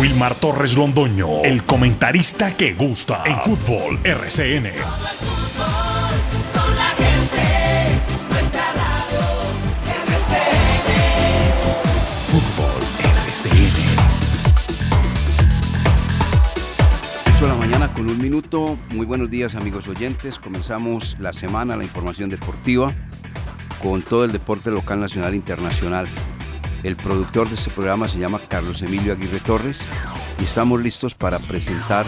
Wilmar Torres Londoño, el comentarista que gusta en fútbol RCN. Fútbol RCN. 8 de la mañana con un minuto. Muy buenos días amigos oyentes. Comenzamos la semana, la información deportiva, con todo el deporte local, nacional e internacional. El productor de este programa se llama Carlos Emilio Aguirre Torres y estamos listos para presentar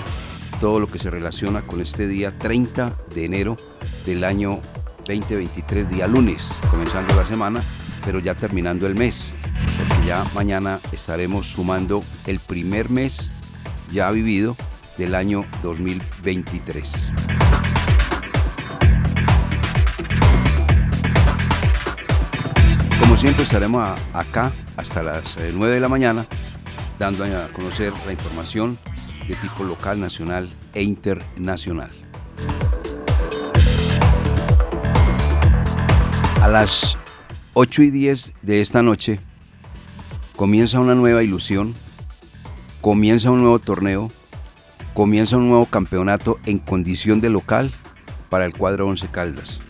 todo lo que se relaciona con este día 30 de enero del año 2023, día lunes, comenzando la semana, pero ya terminando el mes, porque ya mañana estaremos sumando el primer mes ya vivido del año 2023. Siempre estaremos a- acá hasta las eh, 9 de la mañana dando a conocer la información de tipo local, nacional e internacional. A las 8 y 10 de esta noche comienza una nueva ilusión, comienza un nuevo torneo, comienza un nuevo campeonato en condición de local para el cuadro 11 Caldas.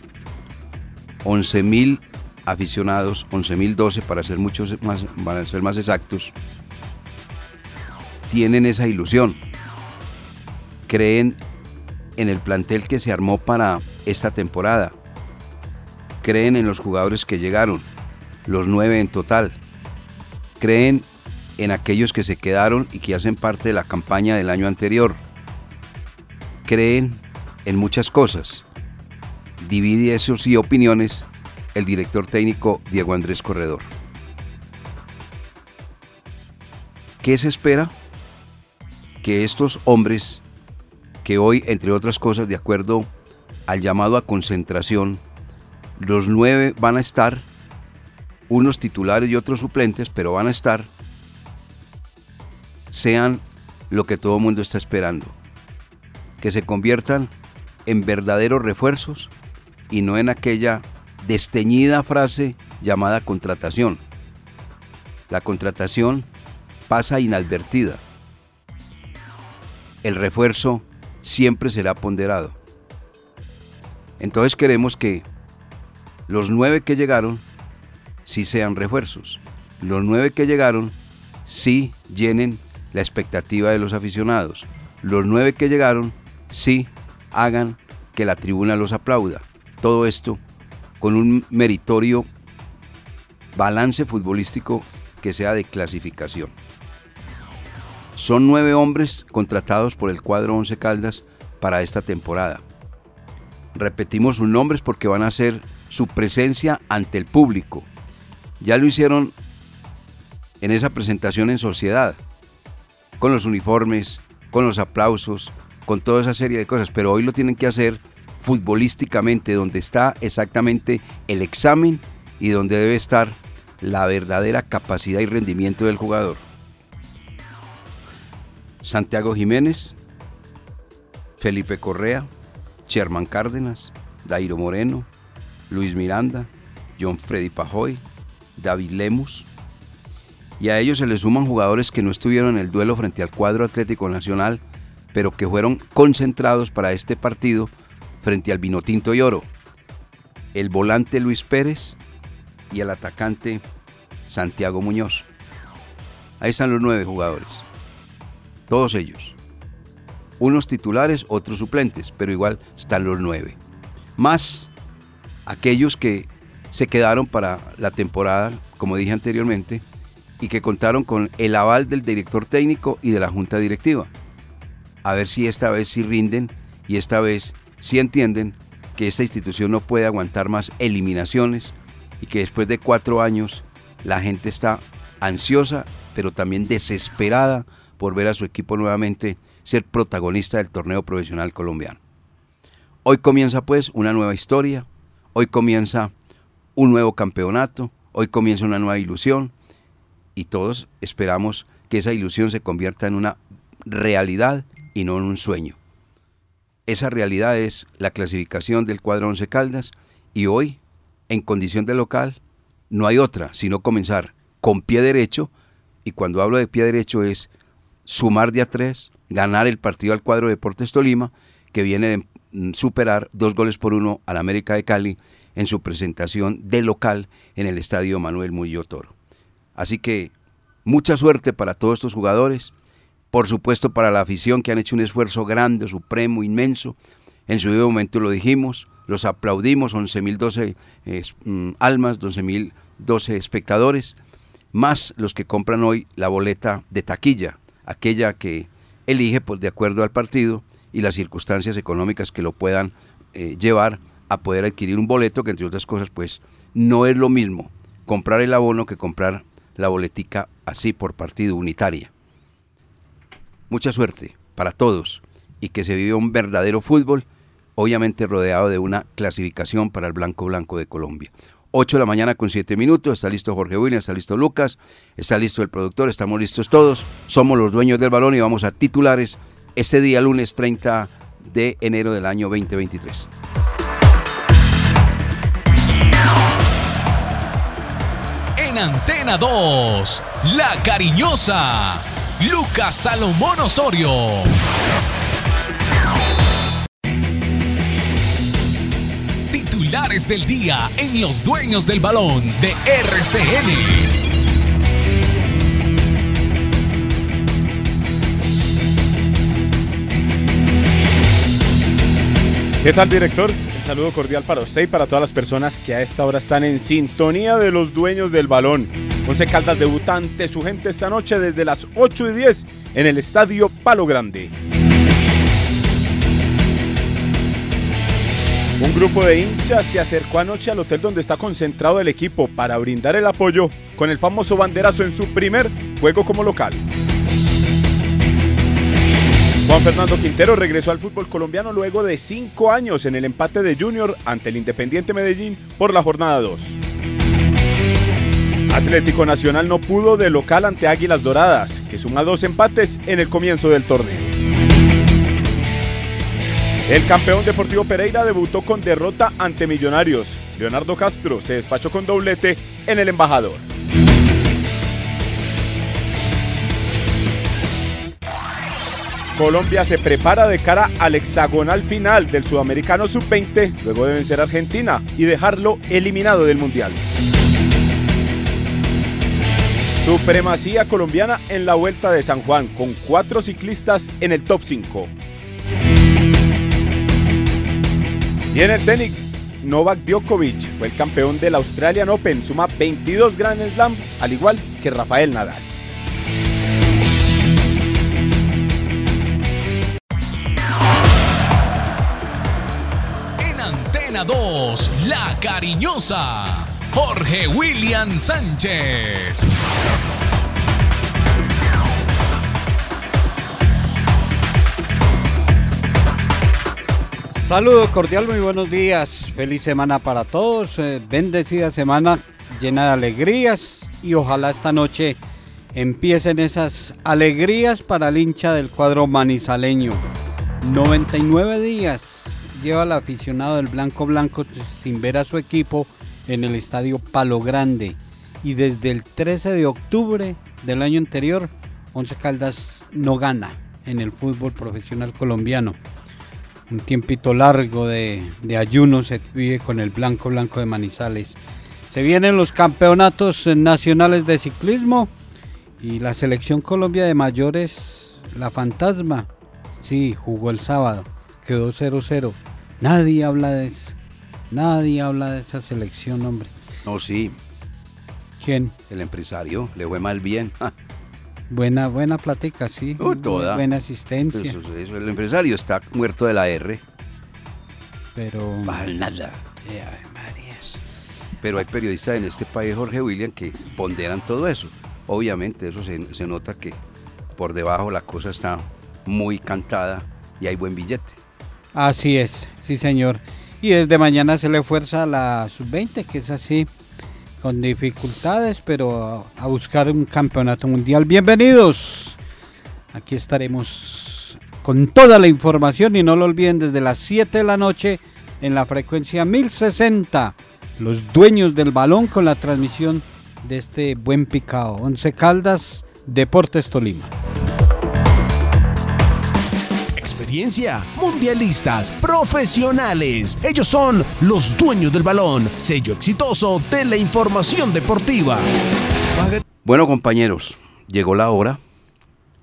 11.000 aficionados, 11.012 para ser muchos más, para ser más exactos, tienen esa ilusión. Creen en el plantel que se armó para esta temporada. Creen en los jugadores que llegaron, los nueve en total. Creen en aquellos que se quedaron y que hacen parte de la campaña del año anterior. Creen en muchas cosas. Divide esos y opiniones el director técnico Diego Andrés Corredor. ¿Qué se espera? Que estos hombres, que hoy, entre otras cosas, de acuerdo al llamado a concentración, los nueve van a estar, unos titulares y otros suplentes, pero van a estar, sean lo que todo el mundo está esperando, que se conviertan en verdaderos refuerzos y no en aquella desteñida frase llamada contratación. La contratación pasa inadvertida. El refuerzo siempre será ponderado. Entonces queremos que los nueve que llegaron sí sean refuerzos. Los nueve que llegaron sí llenen la expectativa de los aficionados. Los nueve que llegaron sí hagan que la tribuna los aplauda. Todo esto con un meritorio balance futbolístico que sea de clasificación. Son nueve hombres contratados por el cuadro Once Caldas para esta temporada. Repetimos sus nombres porque van a hacer su presencia ante el público. Ya lo hicieron en esa presentación en sociedad, con los uniformes, con los aplausos, con toda esa serie de cosas, pero hoy lo tienen que hacer futbolísticamente, donde está exactamente el examen y donde debe estar la verdadera capacidad y rendimiento del jugador. Santiago Jiménez, Felipe Correa, Sherman Cárdenas, Dairo Moreno, Luis Miranda, John Freddy Pajoy, David Lemus. Y a ellos se les suman jugadores que no estuvieron en el duelo frente al cuadro Atlético Nacional, pero que fueron concentrados para este partido frente al Vinotinto y Oro. El volante Luis Pérez y el atacante Santiago Muñoz. Ahí están los nueve jugadores. Todos ellos. Unos titulares, otros suplentes, pero igual están los nueve. Más aquellos que se quedaron para la temporada, como dije anteriormente, y que contaron con el aval del director técnico y de la junta directiva. A ver si esta vez sí rinden y esta vez sí entienden que esta institución no puede aguantar más eliminaciones y que después de cuatro años la gente está ansiosa, pero también desesperada por ver a su equipo nuevamente ser protagonista del torneo profesional colombiano. Hoy comienza pues una nueva historia, hoy comienza un nuevo campeonato, hoy comienza una nueva ilusión y todos esperamos que esa ilusión se convierta en una realidad y no en un sueño. Esa realidad es la clasificación del cuadro Once Caldas y hoy, en condición de local, no hay otra sino comenzar con pie derecho y cuando hablo de pie derecho es sumar de a tres, ganar el partido al cuadro de Deportes Tolima, que viene de mm, superar dos goles por uno al América de Cali en su presentación de local en el estadio Manuel Murillo Toro. Así que mucha suerte para todos estos jugadores, por supuesto para la afición que han hecho un esfuerzo grande, supremo, inmenso. En su momento lo dijimos, los aplaudimos, 11.012 eh, mm, almas, 12.012 espectadores, más los que compran hoy la boleta de taquilla, aquella que elige pues, de acuerdo al partido y las circunstancias económicas que lo puedan eh, llevar a poder adquirir un boleto, que entre otras cosas pues no es lo mismo comprar el abono que comprar la boletica así por partido unitaria. Mucha suerte para todos y que se viva un verdadero fútbol, obviamente rodeado de una clasificación para el Blanco Blanco de Colombia. 8 de la mañana con 7 minutos, está listo Jorge Williams, está listo Lucas, está listo el productor, estamos listos todos, somos los dueños del balón y vamos a titulares este día lunes 30 de enero del año 2023. En Antena 2, La Cariñosa, Lucas Salomón Osorio. Titulares del día en Los Dueños del Balón de RCN. ¿Qué tal, director? Un saludo cordial para usted y para todas las personas que a esta hora están en sintonía de los dueños del balón. Once Caldas debutante su gente esta noche desde las 8 y 10 en el Estadio Palo Grande. Un grupo de hinchas se acercó anoche al hotel donde está concentrado el equipo para brindar el apoyo con el famoso banderazo en su primer juego como local. Juan Fernando Quintero regresó al fútbol colombiano luego de cinco años en el empate de Junior ante el Independiente Medellín por la jornada 2. Atlético Nacional no pudo de local ante Águilas Doradas, que suma dos empates en el comienzo del torneo. El campeón Deportivo Pereira debutó con derrota ante Millonarios. Leonardo Castro se despachó con doblete en el embajador. Colombia se prepara de cara al hexagonal final del Sudamericano Sub-20 luego de vencer a Argentina y dejarlo eliminado del Mundial. Supremacía colombiana en la Vuelta de San Juan con cuatro ciclistas en el top 5. Y en el tenis, Novak Djokovic fue el campeón del Australian Open, suma 22 Grand Slam, al igual que Rafael Nadal. Antena 2, La Cariñosa, Jorge William Sánchez. Saludos cordial, muy buenos días. Feliz semana para todos. eh, bendecida semana llena de alegrías y ojalá esta noche empiecen esas alegrías para el hincha del cuadro manizaleño. 99 días lleva el aficionado del Blanco Blanco sin ver a su equipo en el estadio Palo Grande. Y desde el 13 de octubre del año anterior, Once Caldas no gana en el fútbol profesional colombiano. Un tiempito largo de, de ayuno se vive con el Blanco Blanco de Manizales. Se vienen los campeonatos nacionales de ciclismo y la selección Colombia de mayores, la fantasma, sí, jugó el sábado, quedó 0-0. Nadie habla de eso. Nadie habla de esa selección, hombre. No, sí, ¿Quién? el empresario le fue mal bien. Buena, buena plática, sí. Oh, toda. Buena asistencia. eso- eso, el empresario está muerto de la R. Pero. Para nada. Marías. Pero hay periodistas en este país, Jorge William, que ponderan todo eso. Obviamente, eso se, se nota que por debajo la cosa está muy cantada y hay buen billete. Así es, sí, señor. Y desde mañana se le fuerza a la sub-20, que es así, con dificultades, pero a, buscar un campeonato mundial. Bienvenidos. Aquí estaremos con toda la información y no lo olviden desde las 7 de la noche en la frecuencia 1060. Los dueños del balón con la transmisión de este buen picado. Once Caldas, Deportes Tolima. Mundialistas, profesionales. Ellos son los dueños del balón, sello exitoso de la información deportiva. Bueno, compañeros, llegó la hora.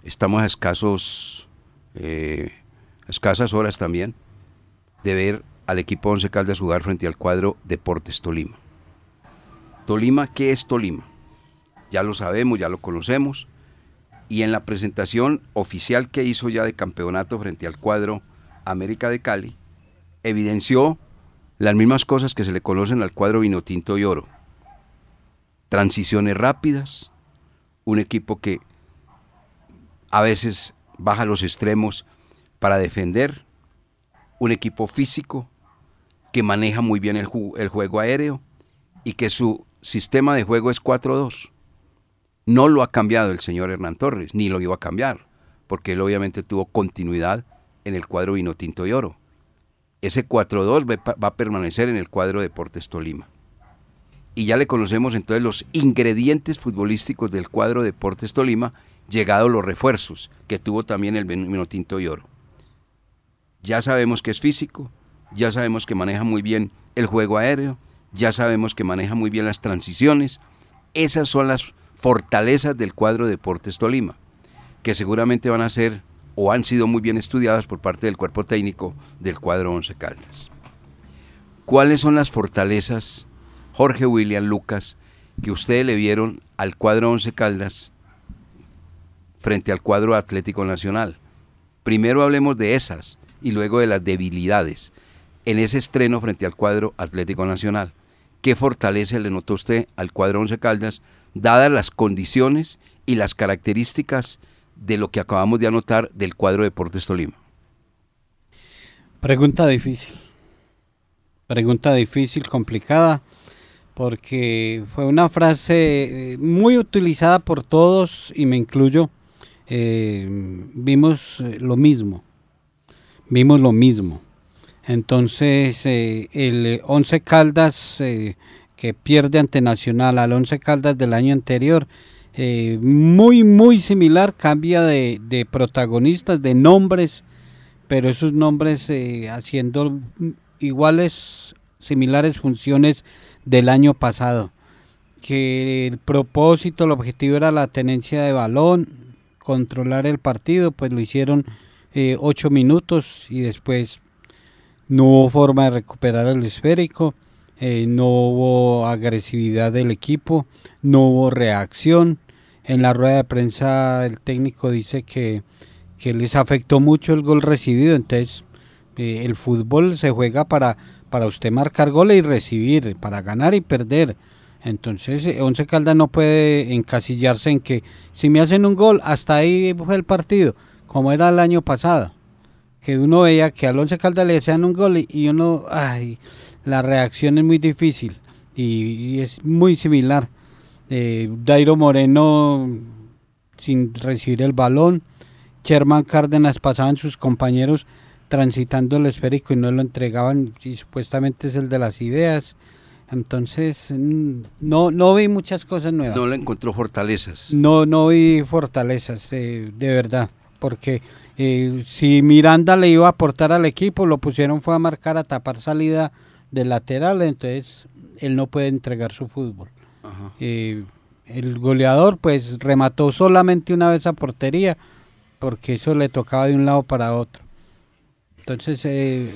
Estamos a escasos, eh, escasas horas también de ver al equipo Once Caldas jugar frente al cuadro Deportes Tolima. Tolima, ¿qué es Tolima? Ya lo sabemos, ya lo conocemos. Y en la presentación oficial que hizo ya de campeonato frente al cuadro América de Cali, evidenció las mismas cosas que se le conocen al cuadro Vinotinto y Oro. Transiciones rápidas, un equipo que a veces baja los extremos para defender, un equipo físico que maneja muy bien el, el juego aéreo y que su sistema de juego es 4-2. No lo ha cambiado el señor Hernán Torres, ni lo iba a cambiar, porque él obviamente tuvo continuidad en el cuadro vino tinto y oro. Ese 4-2 va a permanecer en el cuadro Deportes Tolima. Y ya le conocemos entonces los ingredientes futbolísticos del cuadro Deportes Tolima, llegados los refuerzos que tuvo también el vino tinto y oro. Ya sabemos que es físico, ya sabemos que maneja muy bien el juego aéreo, ya sabemos que maneja muy bien las transiciones. Esas son las fortalezas del cuadro Deportes Tolima, que seguramente van a ser o han sido muy bien estudiadas por parte del cuerpo técnico del cuadro Once Caldas. ¿Cuáles son las fortalezas, Jorge William Lucas, que ustedes le vieron al cuadro Once Caldas frente al cuadro Atlético Nacional? Primero hablemos de esas y luego de las debilidades en ese estreno frente al cuadro Atlético Nacional. ¿Qué fortaleza le notó usted al cuadro Once Caldas, dadas las condiciones y las características de lo que acabamos de anotar del cuadro Deportes Tolima? Pregunta difícil. Pregunta difícil, complicada, porque fue una frase eh, muy utilizada por todos y me incluyo. Eh, vimos eh, lo mismo. Vimos lo mismo. Entonces, eh, el 11 Caldas eh, que pierde ante Nacional al 11 Caldas del año anterior, eh, muy, muy similar, cambia de, protagonistas, de nombres, pero esos nombres haciendo iguales, similares funciones del año pasado. Que el propósito, el objetivo era la tenencia de balón, controlar el partido, pues lo hicieron ocho minutos y después no hubo forma de recuperar el esférico, eh, no hubo agresividad del equipo, no hubo reacción. En la rueda de prensa el técnico dice que, les afectó mucho el gol recibido, entonces eh, el fútbol se juega para, para usted marcar goles y recibir, para ganar y perder. Entonces, eh, Once Caldas no puede encasillarse en que si me hacen un gol, hasta ahí fue el partido, como era el año pasado que uno veía que al Once Caldas le hacían un gol y uno, ay, la reacción es muy difícil y, es muy similar. Eh, Dairo Moreno sin recibir el balón, Sherman Cárdenas pasaban sus compañeros transitando el esférico y no lo entregaban y supuestamente es el de las ideas. Entonces, no, no vi muchas cosas nuevas. No le encontró fortalezas. No, no vi fortalezas, eh, de verdad, porque eh, si Miranda le iba a aportar al equipo, lo pusieron fue a marcar a tapar salida de lateral, entonces él no puede entregar su fútbol. Eh, el goleador pues remató solamente una vez a portería, porque eso le tocaba de un lado para otro. Entonces eh,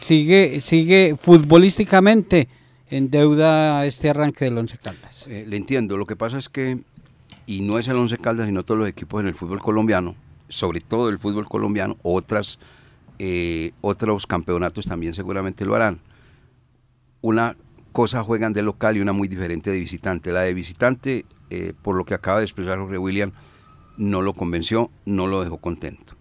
sigue, sigue futbolísticamente en deuda este arranque del Once Caldas. le entiendo, lo que pasa es que, y no es el Once Caldas, sino todos los equipos en el fútbol colombiano, sobre todo el fútbol colombiano, otras, eh, otros campeonatos también seguramente lo harán. Una cosa juegan de local y una muy diferente de visitante. La de visitante, eh, por lo que acaba de expresar Jorge William, no lo convenció, no lo dejó contento.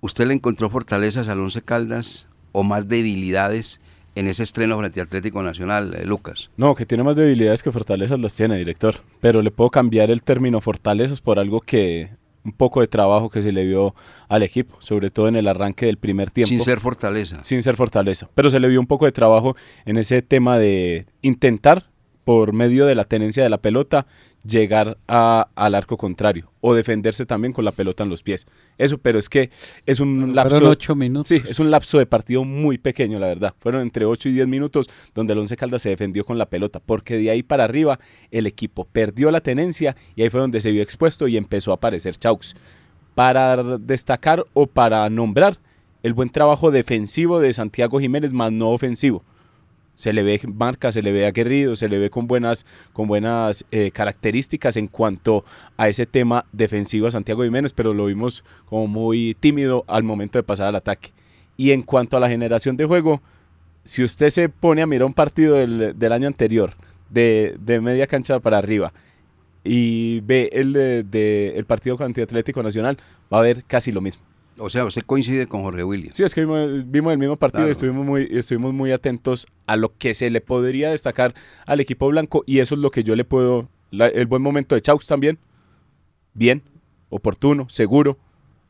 ¿Usted le encontró fortalezas al Once Caldas o más debilidades en ese estreno frente al Atlético Nacional, eh, Lucas? No, que tiene más debilidades que fortalezas las tiene, director. Pero le puedo cambiar el término fortalezas por algo que un poco de trabajo que se le vio al equipo, sobre todo en el arranque del primer tiempo. Sin ser fortaleza. Sin ser fortaleza. Pero se le vio un poco de trabajo en ese tema de intentar, por medio de la tenencia de la pelota, llegar a- al arco contrario o defenderse también con la pelota en los pies. Eso, pero es que es un lapso... Fueron ocho minutos. Sí, es un lapso de partido muy pequeño, la verdad. Fueron entre 8 y 10 minutos donde el Once Caldas se defendió con la pelota, porque de ahí para arriba el equipo perdió la tenencia y ahí fue donde se vio expuesto y empezó a aparecer Chaux. Para destacar o para nombrar el buen trabajo defensivo de Santiago Jiménez, más no ofensivo. Se le ve marca, se le ve aguerrido, se le ve con buenas, con buenas eh, características en cuanto a ese tema defensivo a Santiago Jiménez, pero lo vimos como muy tímido al momento de pasar al ataque. Y en cuanto a la generación de juego, si usted se pone a mirar un partido del, del año anterior, de, de media cancha para arriba, y ve el, de, el partido Antiatlético Nacional, va a ver casi lo mismo. O sea, usted coincide con Jorge Williams. Sí, es que vimos, vimos el mismo partido Claro. y estuvimos muy, estuvimos muy atentos a lo que se le podría destacar al equipo blanco y eso es lo que yo le puedo... la- el buen momento de Chaux también, bien, oportuno, seguro.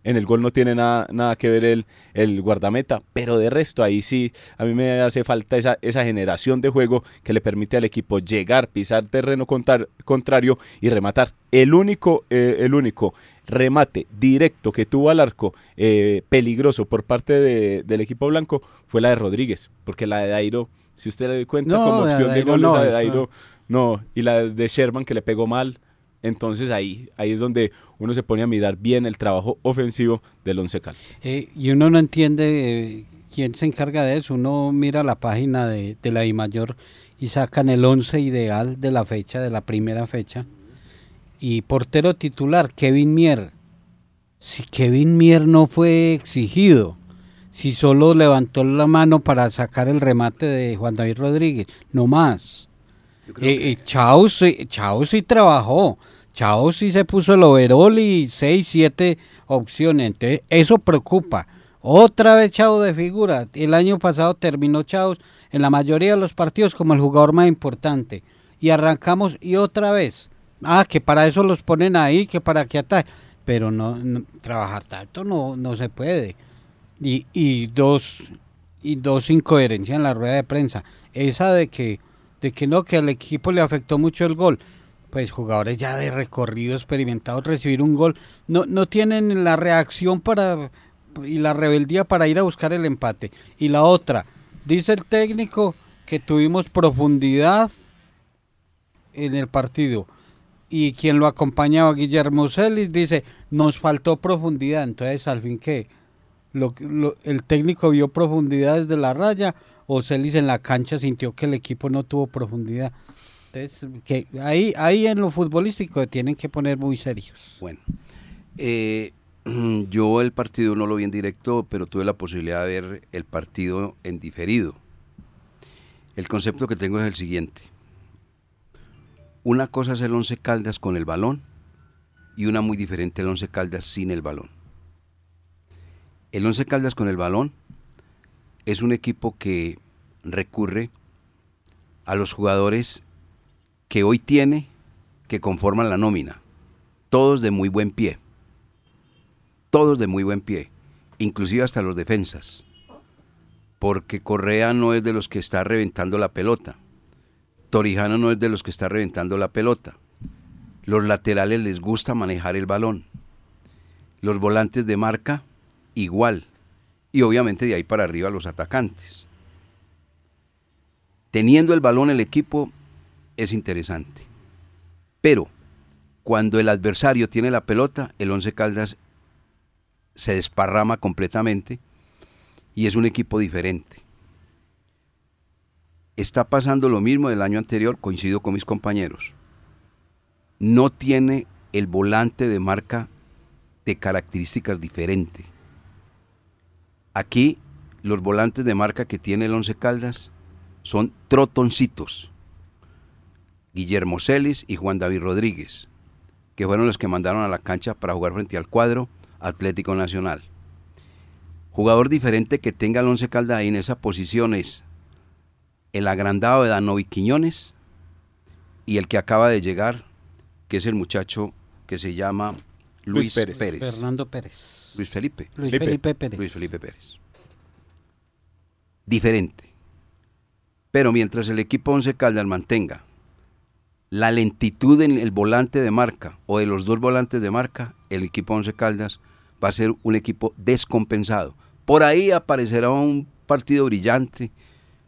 En el gol no tiene nada, nada que ver el, el guardameta, pero de resto ahí sí a mí me hace falta esa, esa generación de juego que le permite al equipo llegar, pisar terreno contar- contrario y rematar. El único, eh, el único remate directo que tuvo al arco eh, peligroso por parte de- del equipo blanco fue la de Rodríguez, porque la de Dairo, si usted le da cuenta No, como de opción de no, esa de esa- Dairo no, y la de Sherman que le pegó mal. Entonces ahí, ahí es donde uno se pone a mirar bien el trabajo ofensivo del Once Caldas. Eh, y uno no entiende eh, quién se encarga de eso. Uno mira la página de, de la I mayor y sacan el 11 ideal de la fecha, de la primera fecha. Y portero titular, Kevin Mier. Si Kevin Mier no fue exigido, si solo levantó la mano para sacar el remate de Juan David Rodríguez, no más. Eh, Chao, sí, Chao sí trabajó. Chao sí se puso el overall y 6, 7 opciones. Entonces, eso preocupa. Otra vez Chao de figura. El año pasado terminó Chao en la mayoría de los partidos como el jugador más importante. Y arrancamos y otra vez. Ah, que para eso los ponen ahí, que para que ataque. Pero no, no- trabajar tanto no, no se puede. Y, y dos y dos incoherencias en la rueda de prensa. Esa de que de que no, que al equipo le afectó mucho el gol. Pues jugadores ya de recorrido experimentados recibir un gol no, no tienen la reacción para y la rebeldía para ir a buscar el empate. Y la otra, dice el técnico que tuvimos profundidad en el partido. Y quien lo acompañaba, Guillermo Celis, dice, nos faltó profundidad. Entonces, al fin que lo, el técnico vio profundidad desde la raya o Celis en la cancha sintió que el equipo no tuvo profundidad. Entonces, que ahí, ahí en lo futbolístico tienen que poner muy serios. Bueno, eh, yo el partido no lo vi en directo, pero tuve la posibilidad de ver el partido en diferido. El concepto que tengo es el siguiente. Una cosa es el Once Caldas con el balón y una muy diferente el Once Caldas sin el balón. El Once Caldas con el balón es un equipo que recurre a los jugadores que hoy tiene que conforman la nómina todos de muy buen pie. Todos de muy buen pie, inclusive hasta los defensas. Porque Correa no es de los que está reventando la pelota. Torijano no es de los que está reventando la pelota. Los laterales les gusta manejar el balón. Los volantes de marca, igual. Y obviamente de ahí para arriba los atacantes. Teniendo el balón el equipo es interesante. Pero cuando el adversario tiene la pelota, el Once Caldas se desparrama completamente y es un equipo diferente. Está pasando lo mismo del año anterior, coincido con mis compañeros. No tiene el volante de marca de características diferentes. Aquí los volantes de marca que tiene el Once Caldas son trotoncitos. Guillermo Celis y Juan David Rodríguez, que fueron los que mandaron a la cancha para jugar frente al cuadro Atlético Nacional. Jugador diferente que tenga el Once Caldas ahí en esa posición es el agrandado de Danovi Quiñones y el que acaba de llegar, que es el muchacho que se llama Luis, Luis Pérez. Pérez. Fernando Pérez. Luis Felipe. Luis Felipe. Felipe Pérez. Luis Felipe Pérez. Diferente. Pero mientras el equipo Once Caldas mantenga la lentitud en el volante de marca o de los dos volantes de marca, el equipo Once Caldas va a ser un equipo descompensado. Por ahí aparecerá un partido brillante,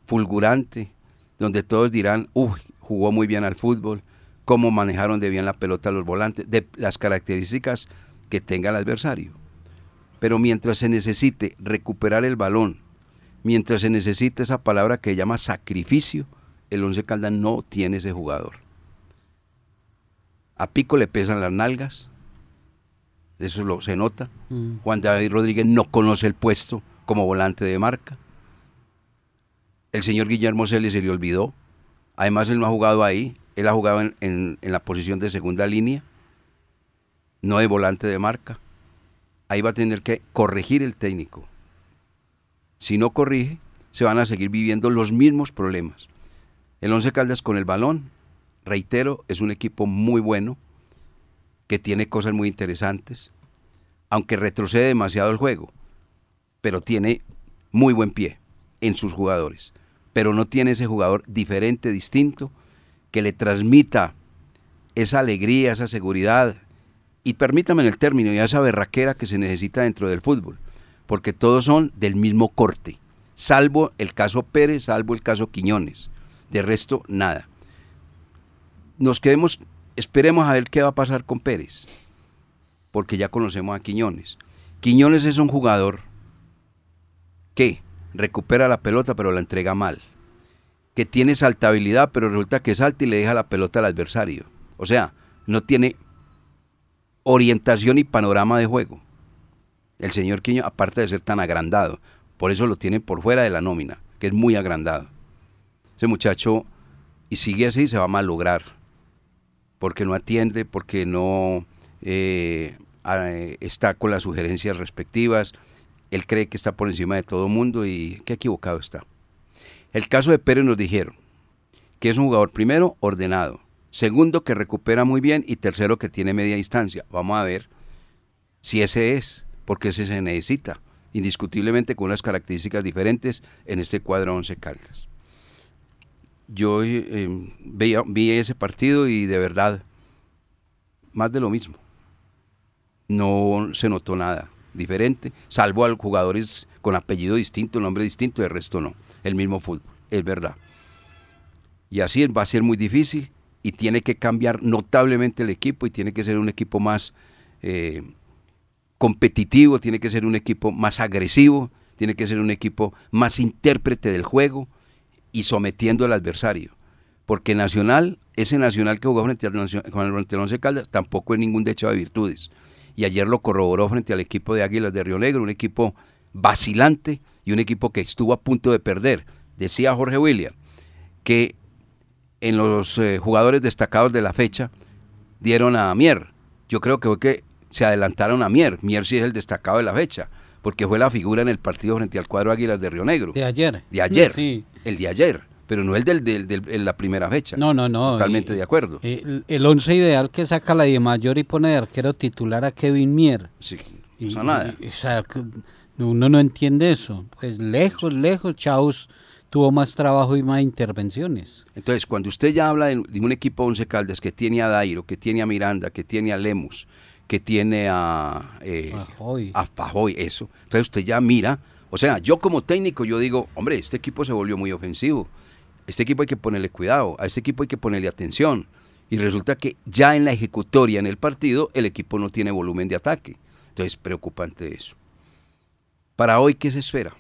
fulgurante, donde todos dirán, uy, jugó muy bien al fútbol, cómo manejaron de bien la pelota los volantes, de las características que tenga el adversario. Pero mientras se necesite recuperar el balón, mientras se necesite esa palabra que llama sacrificio, el Once Caldas no tiene ese jugador. A Pico le pesan las nalgas, eso lo, se nota. Mm. Juan David Rodríguez no conoce el puesto como volante de marca. El señor Guillermo Celis se le olvidó. Además, él no ha jugado ahí. Él ha jugado en, la posición de segunda línea, no de volante de marca. Ahí va a tener que corregir el técnico. Si no corrige, se van a seguir viviendo los mismos problemas. El Once Caldas con el balón, reitero, es un equipo muy bueno, que tiene cosas muy interesantes, aunque retrocede demasiado el juego, pero tiene muy buen pie en sus jugadores, pero no tiene ese jugador diferente, distinto, que le transmita esa alegría, esa seguridad, y permítame en el término, y esa berraquera que se necesita dentro del fútbol, porque todos son del mismo corte, salvo el caso Pérez, salvo el caso Quiñones, de resto nada. Nos quedemos, esperemos a ver qué va a pasar con Pérez, porque ya conocemos a Quiñones. Quiñones es un jugador que recupera la pelota pero la entrega mal, que tiene saltabilidad pero resulta que salta y le deja la pelota al adversario. O sea, no tiene orientación y panorama de juego. El señor Quiño, aparte de ser tan agrandado, por eso lo tienen por fuera de la nómina, que es muy agrandado. Ese muchacho, y sigue así, se va a malograr, porque no atiende, porque no eh, eh, está con las sugerencias respectivas, él cree que está por encima de todo mundo y qué equivocado está. El caso de Pérez nos dijeron que es un jugador, primero, ordenado, segundo, que recupera muy bien y tercero, que tiene media distancia. Vamos a ver si ese es, porque ese se necesita, indiscutiblemente con unas características diferentes en este cuadro 11 Caldas. Yo eh, veía- vi ese partido y de verdad, más de lo mismo. No se notó nada diferente, salvo a jugadores con apellido distinto, nombre distinto, el resto no. El mismo fútbol, es verdad. Y así va a ser muy difícil y tiene que cambiar notablemente el equipo y tiene que ser un equipo más eh, competitivo, tiene que ser un equipo más agresivo, tiene que ser un equipo más intérprete del juego y sometiendo al adversario. Porque Nacional, ese Nacional que jugó frente al, frente al Once Caldas, tampoco es ningún derecho de virtudes. Y ayer lo corroboró frente al equipo de Águilas de Río Negro, un equipo vacilante y un equipo que estuvo a punto de perder. Decía Jorge William que en los eh, jugadores destacados de la fecha dieron a Mier. Yo creo que fue que se adelantaron a Mier. Mier sí es el destacado de la fecha, porque fue la figura en el partido frente al cuadro Águilas de Río Negro. De ayer. De ayer. Sí. El de ayer, pero no el del, del- del- en la primera fecha. No, no, no. Totalmente y- de acuerdo. El, el once ideal que saca la de mayor y pone de arquero titular a Kevin Mier. Sí, Y- no pasa nada. y- o sea, uno no entiende eso. Pues lejos, lejos, Chaus tuvo más trabajo y más intervenciones. Entonces, cuando usted ya habla de, de un equipo Once Caldas que tiene a Dairo, que tiene a Miranda, que tiene a Lemus, que tiene a, eh, Pajoy. a Pajoy, eso. Entonces usted ya mira, o sea, yo como técnico yo digo, hombre, este equipo se volvió muy ofensivo. Este equipo hay que ponerle cuidado, a este equipo hay que ponerle atención. Y resulta que ya en la ejecutoria, en el partido, el equipo no tiene volumen de ataque. Entonces, preocupante eso. Para hoy, ¿qué se espera?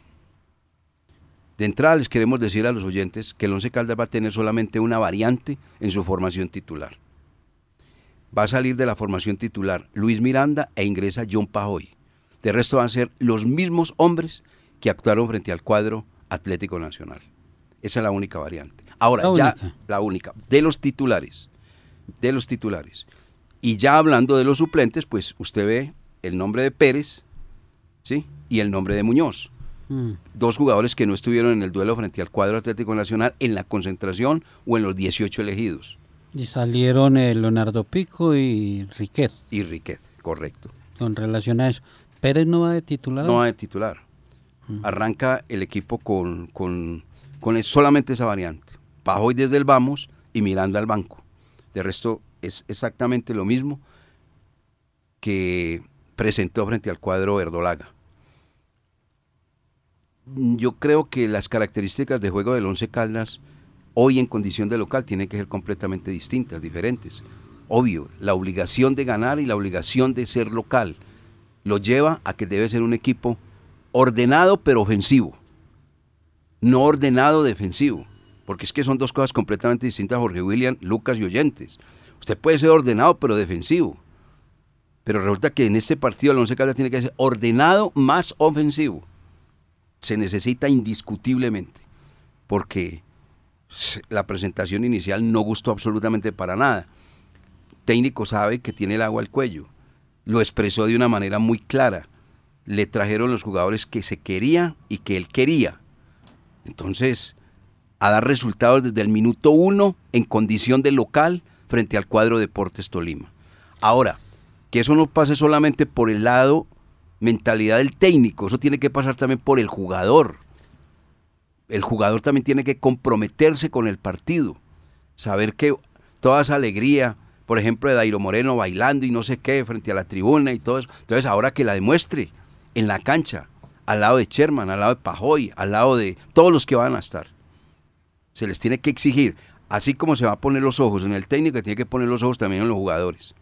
De entrada les queremos decir a los oyentes que el Once Caldas va a tener solamente una variante en su formación titular. Va a salir de la formación titular Luis Miranda e ingresa John Pajoy. De resto van a ser los mismos hombres que actuaron frente al cuadro Atlético Nacional. Esa es la única variante. Ahora, La ya única. la única, de los titulares, de los titulares. Y ya hablando de los suplentes, pues usted ve el nombre de Pérez, ¿sí? Y el nombre de Muñoz Mm. dos jugadores que no estuvieron en el duelo frente al cuadro Atlético Nacional en la concentración o en los 18 elegidos. Y salieron eh, Leonardo Pico y Riquet Y Riquet, correcto. con relación a eso. Pérez no va de titular. No va de titular. Arranca el equipo con, con, con solamente esa variante. Pajoy desde el vamos y Miranda al banco. De resto, es exactamente lo mismo que presentó frente al cuadro Verdolaga. Yo creo que las características de juego del Once Caldas hoy en condición de local tienen que ser completamente distintas, diferentes. Obvio, la obligación de ganar y la obligación de ser local lo lleva a que debe ser un equipo ordenado pero ofensivo, no ordenado defensivo, porque es que son dos cosas completamente distintas, Jorge William, Lucas y Oyentes. Usted puede ser ordenado pero defensivo, pero resulta que en este partido el Once Caldas tiene que ser ordenado más ofensivo. Se necesita indiscutiblemente, porque la presentación inicial no gustó absolutamente para nada. técnico sabe que tiene el agua al cuello. Lo expresó de una manera muy clara. Le trajeron los jugadores que se quería y que él quería. Entonces, a dar resultados desde el minuto uno en condición de local frente al cuadro Deportes Tolima. Ahora, que eso no pase solamente por el lado mentalidad del técnico, eso tiene que pasar también por el jugador. El jugador también tiene que comprometerse con el partido, saber que toda esa alegría, por ejemplo, de Dairo Moreno bailando y no sé qué frente a la tribuna y todo eso, entonces ahora que la demuestre en la cancha, al lado de Sherman, al lado de Pajoy, al lado de todos los que van a estar. Se les tiene que exigir, así como se va a poner los ojos en el técnico, tiene que poner los ojos también en los jugadores.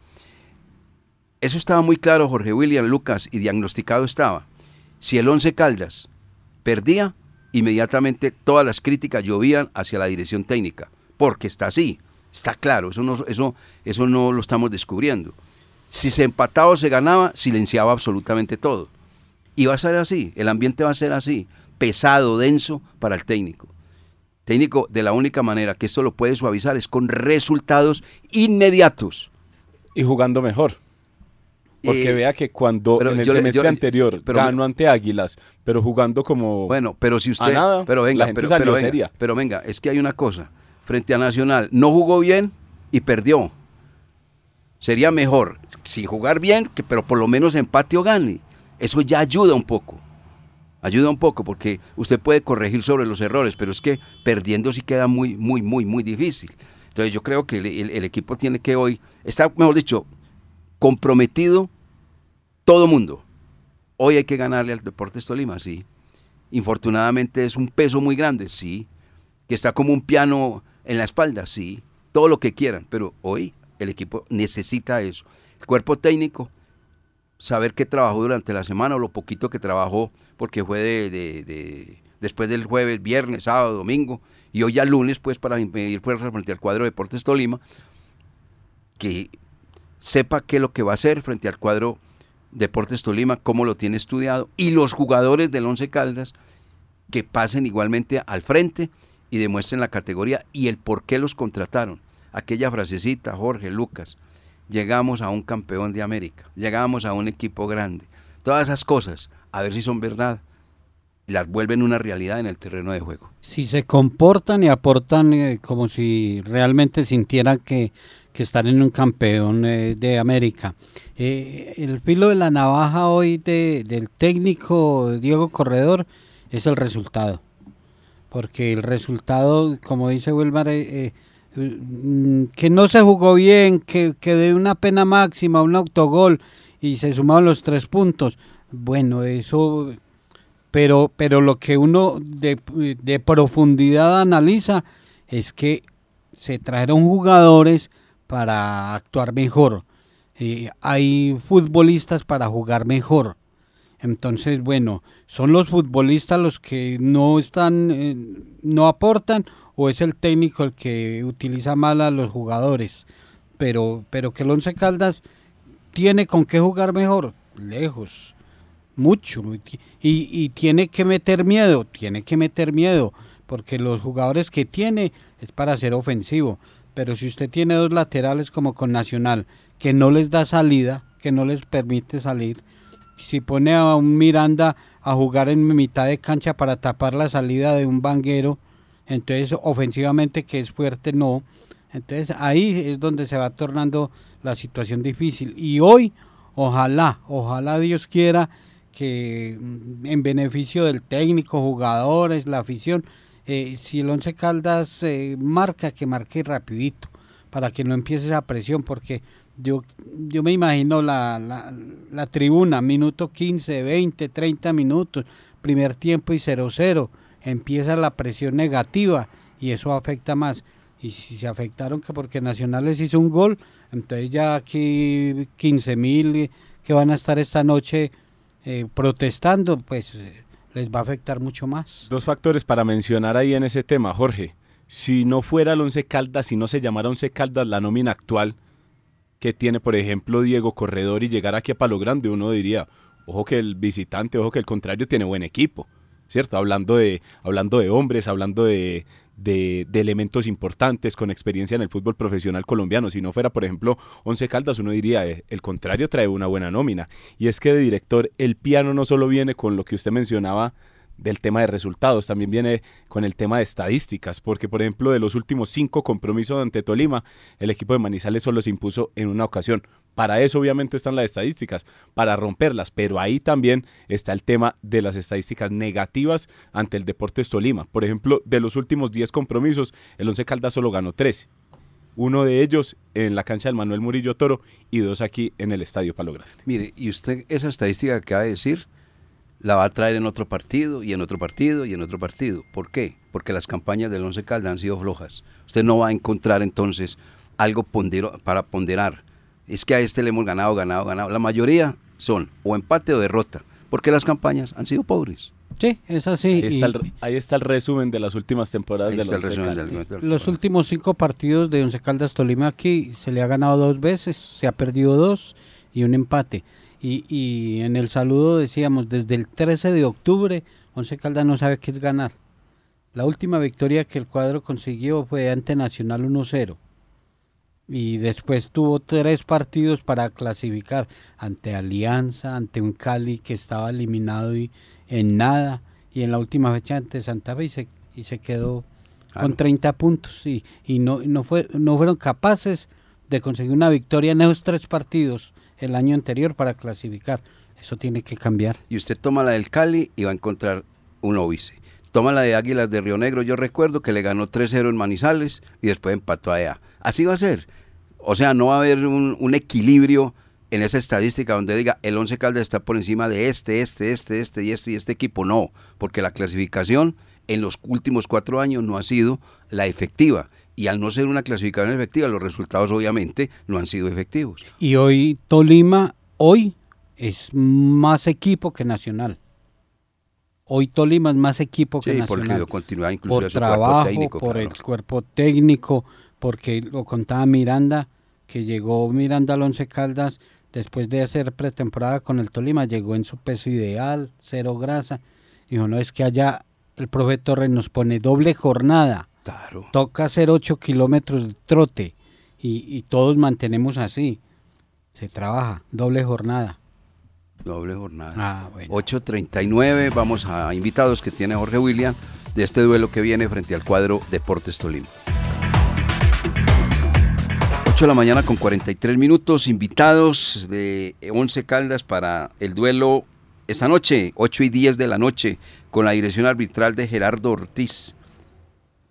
Eso estaba muy claro, Jorge William Lucas, y diagnosticado estaba. Si el Once Caldas perdía, inmediatamente todas las críticas llovían hacia la dirección técnica, porque está así, está claro, eso no, eso, eso no lo estamos descubriendo. Si se empataba o se ganaba, silenciaba absolutamente todo. Y va a ser así, el ambiente va a ser así, pesado, denso para el técnico. Técnico, de la única manera que esto lo puede suavizar es con resultados inmediatos. Y jugando mejor. Porque vea que cuando en el semestre anterior ganó ante Águilas, pero jugando como bueno, pero si usted, pero venga, pero, venga, pero venga, es que hay una cosa. Frente a Nacional no jugó bien y perdió. Sería mejor sin jugar bien, que, pero por lo menos empate o gane. Eso ya ayuda un poco. Ayuda un poco porque usted puede corregir sobre los errores, pero es que perdiendo sí queda muy, muy, muy, muy difícil. Entonces yo creo que el equipo tiene que hoy, está, mejor dicho, comprometido todo mundo. Hoy hay que ganarle al Deportes Tolima, sí. Infortunadamente es un peso muy grande, sí. Que está como un piano en la espalda, sí. Todo lo que quieran, pero hoy el equipo necesita eso. El cuerpo técnico, saber qué trabajó durante la semana o lo poquito que trabajó, porque fue de, después del jueves, viernes, sábado, domingo, y hoy ya lunes, pues para impedir fuerza frente al cuadro Deportes Tolima, que sepa qué es lo que va a hacer frente al cuadro Deportes Tolima, cómo lo tiene estudiado, y los jugadores del Once Caldas que pasen igualmente al frente y demuestren la categoría y el por qué los contrataron. Aquella frasecita, Jorge, Lucas, llegamos a un campeón de América, llegamos a un equipo grande. Todas esas cosas, a ver si son verdad, las vuelven una realidad en el terreno de juego. Si se comportan y aportan eh, como si realmente sintieran que, están en un campeón eh, de América. Eh, el filo de la navaja hoy del técnico Diego Corredor es el resultado. Porque el resultado, como dice Wilmar, mm, que no se jugó bien, que, que de una pena máxima, un autogol y se sumaron los tres puntos. Bueno, eso pero, pero lo que uno de, profundidad analiza es que se trajeron jugadores para actuar mejor. Eh, hay futbolistas para jugar mejor. Entonces, bueno, ¿son los futbolistas los que no están, eh, no aportan o es el técnico el que utiliza mal a los jugadores? Pero, pero que el Once Caldas tiene con qué jugar mejor, lejos mucho. Y, y, tiene que meter miedo, tiene que meter miedo, porque los jugadores que tiene es para ser ofensivo. Pero si usted tiene dos laterales como con Nacional, que no les da salida, que no les permite salir, si pone a un Miranda a jugar en mitad de cancha para tapar la salida de un banguero, entonces ofensivamente que es fuerte, no. Entonces ahí es donde se va tornando la situación difícil. Y hoy, ojalá, ojalá Dios quiera que mm, en beneficio del técnico, jugadores, la afición, eh, si el Once Caldas eh, marca, que marque rapidito, para que no empiece esa presión, porque yo, yo me imagino la, la, la tribuna, minuto 15, 20, 30 minutos, primer tiempo y 0-0, empieza la presión negativa y eso afecta más. Y si se afectaron que porque Nacionales hizo un gol, entonces ya aquí 15 mil que van a estar esta noche eh, protestando, pues eh, les va a afectar mucho más. Dos factores para mencionar ahí en ese tema, Jorge. Si no fuera el Once Caldas, si no se llamara Once Caldas la nómina actual que tiene, por ejemplo, Diego Corredor y llegar aquí a Palo Grande, uno diría, ojo que el visitante, ojo que el contrario tiene buen equipo. ¿Cierto? Hablando de, hablando de hombres, hablando de, de, elementos importantes con experiencia en el fútbol profesional colombiano. Si no fuera, por ejemplo, Once Caldas, uno diría, eh, el contrario trae una buena nómina. Y es que de director, el piano no solo viene con lo que usted mencionaba del tema de resultados, también viene con el tema de estadísticas, porque por ejemplo de los últimos cinco compromisos ante Tolima, el equipo de Manizales solo se impuso en una ocasión. Para eso obviamente están las estadísticas, para romperlas, pero ahí también está el tema de las estadísticas negativas ante el Deportes Tolima. Por ejemplo, de los últimos 10 compromisos, el Once Caldas solo ganó 13. Uno de ellos en la cancha del Manuel Murillo Toro y dos aquí en el Estadio Palo. Mire, y usted esa estadística que acaba de decir, la va a traer en otro partido y en otro partido y en otro partido. ¿Por qué? Porque las campañas del Once Caldas han sido flojas. Usted no va a encontrar entonces algo para ponderar. Es que a este le hemos ganado, ganado, ganado. La mayoría son o empate o derrota, porque las campañas han sido pobres. Sí, es así. Ahí está, el, resumen de las últimas temporadas de Los últimos cinco partidos de Once Caldas Tolima aquí se le ha ganado dos veces, se ha perdido dos y un empate. Y, en el saludo decíamos, desde el 13 de octubre, Once Caldas no sabe qué es ganar. La última victoria que el cuadro consiguió fue ante Nacional 1-0. Y después tuvo tres partidos para clasificar ante Alianza, ante un Cali que estaba eliminado y en nada. Y en la última fecha ante Santa Fe y se, y se quedó con 30 puntos. Y, y no, no, fue, no fueron capaces de conseguir una victoria en esos tres partidos el año anterior para clasificar. Eso tiene que cambiar. Y usted toma la del Cali y va a encontrar un óbice. Toma la de Águilas de Río Negro, yo recuerdo que le ganó 3-0 en Manizales y después empató allá. Así va a ser. O sea, no va a haber un, equilibrio en esa estadística donde diga el Once Caldas está por encima de este, este, este, este y este y este equipo. No, porque la clasificación en los últimos cuatro años no ha sido la efectiva y al no ser una clasificación efectiva, los resultados obviamente no han sido efectivos. Y hoy Tolima, hoy es más equipo que Nacional. Hoy Tolima es más equipo que Nacional. Porque por trabajo, por el cuerpo técnico, porque lo contaba Miranda, que llegó Miranda al Once Caldas después de hacer pretemporada con el Tolima, llegó en su peso ideal, cero grasa. Dijo, no es que allá el profe Torres nos pone doble jornada Toca hacer 8 kilómetros de trote y, todos mantenemos así. Se trabaja, doble jornada. Doble jornada. Ah, 8.39, vamos a invitados que tiene Jorge William de este duelo que viene frente al cuadro Deportes Tolima. 8 de la mañana con 43 minutos, invitados de 11 Caldas para el duelo esta noche, 8 y 10 de la noche, con la dirección arbitral de Gerardo Ortiz.